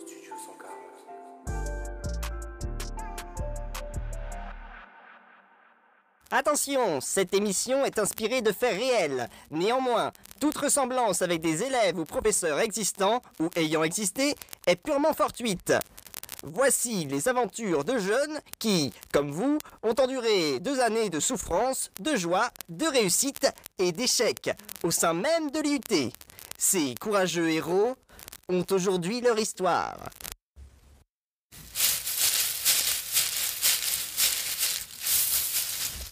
Studio 140. Attention, cette émission est inspirée de faits réels. Néanmoins, toute ressemblance avec des élèves ou professeurs existants ou ayant existé est purement fortuite. Voici les aventures de jeunes qui, comme vous, ont enduré deux années de souffrance, de joie, de réussite et d'échecs au sein même de l'IUT. Ces courageux héros aujourd'hui leur histoire.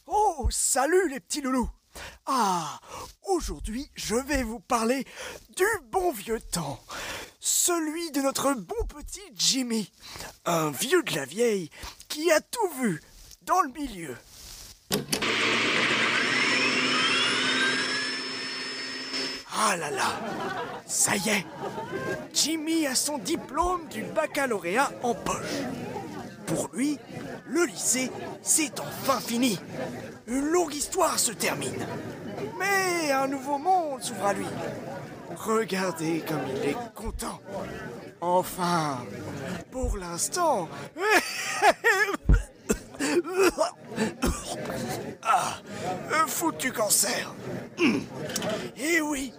Oh, salut les petits loulous Ah, aujourd'hui je vais vous parler du bon vieux temps. Celui de notre bon petit Jimmy. Un vieux de la vieille qui a tout vu dans le milieu. Ah là là Ça y est Jimmy a son diplôme du baccalauréat en poche. Pour lui, le lycée, c'est enfin fini. Une longue histoire se termine. Mais un nouveau monde s'ouvre à lui. Regardez comme il est content. Enfin, pour l'instant. Ah, foutu cancer. Et oui,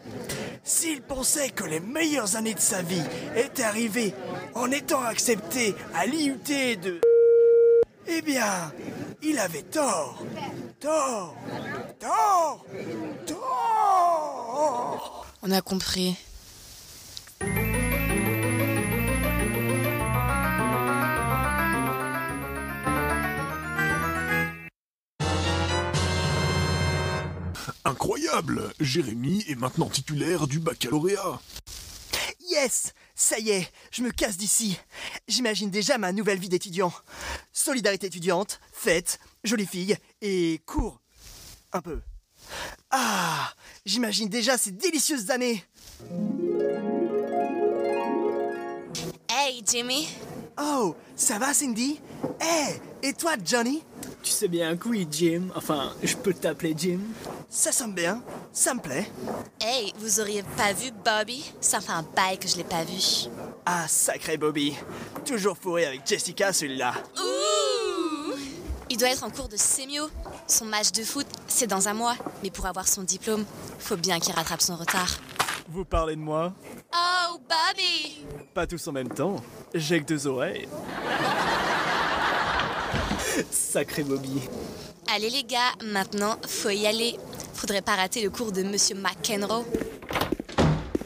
s'il pensait que les meilleures années de sa vie étaient arrivées en étant accepté à l'IUT de... Eh bien, il avait tort. Tort. Tort. Tort. On a compris. Incroyable Jérémy est maintenant titulaire du baccalauréat. Yes Ça y est, je me casse d'ici. J'imagine déjà ma nouvelle vie d'étudiant. Solidarité étudiante, fête, jolie fille et cours. Un peu. Ah J'imagine déjà ces délicieuses années. Hey Jimmy Oh, ça va Cindy? Eh, et toi Johnny? Tu sais bien que oui, Jim. Enfin, je peux t'appeler Jim. Ça sonne bien, ça me plaît. Hey, vous auriez pas vu Bobby? Ça fait un bail que je l'ai pas vu. Ah, sacré Bobby. Toujours fourré avec Jessica celui-là. Ouh Il doit être en cours de sémio. Son match de foot, c'est dans un mois. Mais pour avoir son diplôme, faut bien qu'il rattrape son retard. Vous parlez de moi? Oh, Bobby Pas tous en même temps. J'ai que deux oreilles. Sacré Bobby. Allez les gars, maintenant, faut y aller. Faudrait pas rater le cours de Monsieur McEnroe.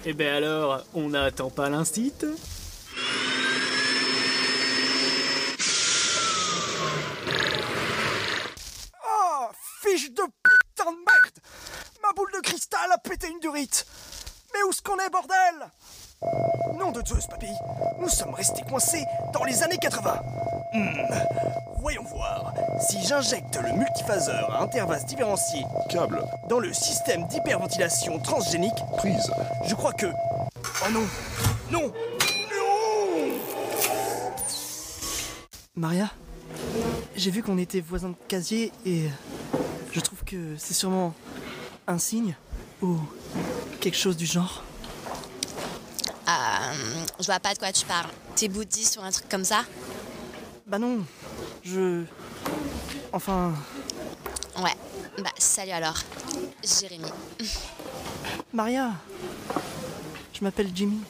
Eh ben alors, on n'attend pas l'instit? Oh, fiche de putain de merde! Ma boule de cristal a pété une durite! Mais où est-ce qu'on est, bordel! Nom de Zeus, papy! Nous sommes restés coincés dans les années 80 Hmm, Voyons j'injecte le multiphaseur à intervalle différencié Câble, dans le système d'hyperventilation transgénique, prise. je crois que... Oh non. Non. Non. Maria, j'ai vu qu'on était voisins de casier et je trouve que c'est sûrement un signe ou quelque chose du genre. Ah, je vois pas de quoi tu parles. T'es bouddhiste ou un truc comme ça? Bah non, je... Enfin, Ouais. Bah, salut alors. Jérémy. Maria, je m'appelle Jimmy.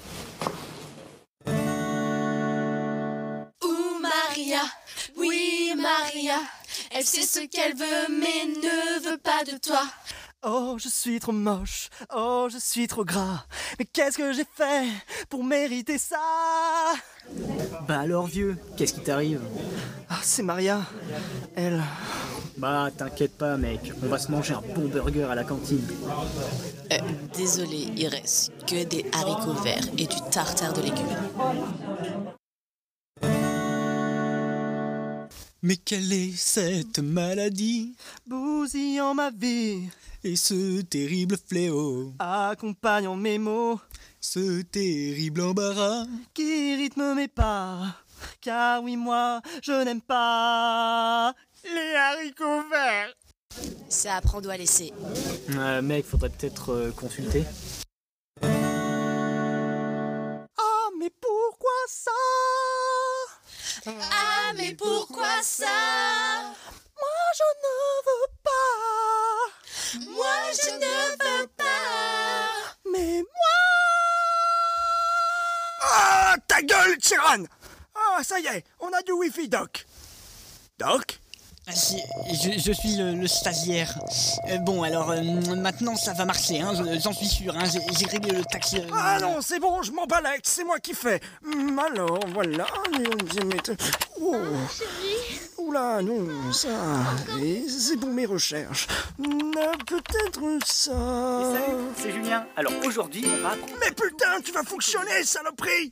Ouh, Maria, oui, Maria. Elle sait ce qu'elle veut, mais ne veut pas de toi. Oh, je suis trop moche. Oh, je suis trop gras. Mais qu'est-ce que j'ai fait pour mériter ça? Bah alors, vieux, qu'est-ce qui t'arrive? Ah, c'est Maria. Elle. Bah, t'inquiète pas, mec, on va se manger un bon burger à la cantine. Euh, désolé, il reste que des haricots verts et du tartare de légumes. Mais quelle est cette maladie? Bousillant ma vie, et ce terrible fléau, accompagnant mes mots, ce terrible embarras? Qui rythme mes pas? Car oui, moi, je n'aime pas les haricots verts. C'est à prendre ou à laisser. Euh, mec, faudrait peut-être euh, consulter. Ça Moi je ne veux pas. Moi, je ne veux pas. Mais moi. Ah, ta gueule, Chiran Ah, ça y est, on a du Wi-Fi, Doc. Doc? Je, je suis le, le stagiaire. Euh, bon, alors euh, maintenant ça va marcher, hein, je- j'en suis sûr. Hein, j'ai réglé le taxi. euh, Ah non, c'est bon, je m'en balèque, c'est moi qui fais. Hum, alors, voilà. Oh. Oula, non, ça. C'est pour mes recherches. Hum, Peut-être ça. Salut, c'est Julien. Alors aujourd'hui, on va. Mais putain, tu vas fonctionner, saloperie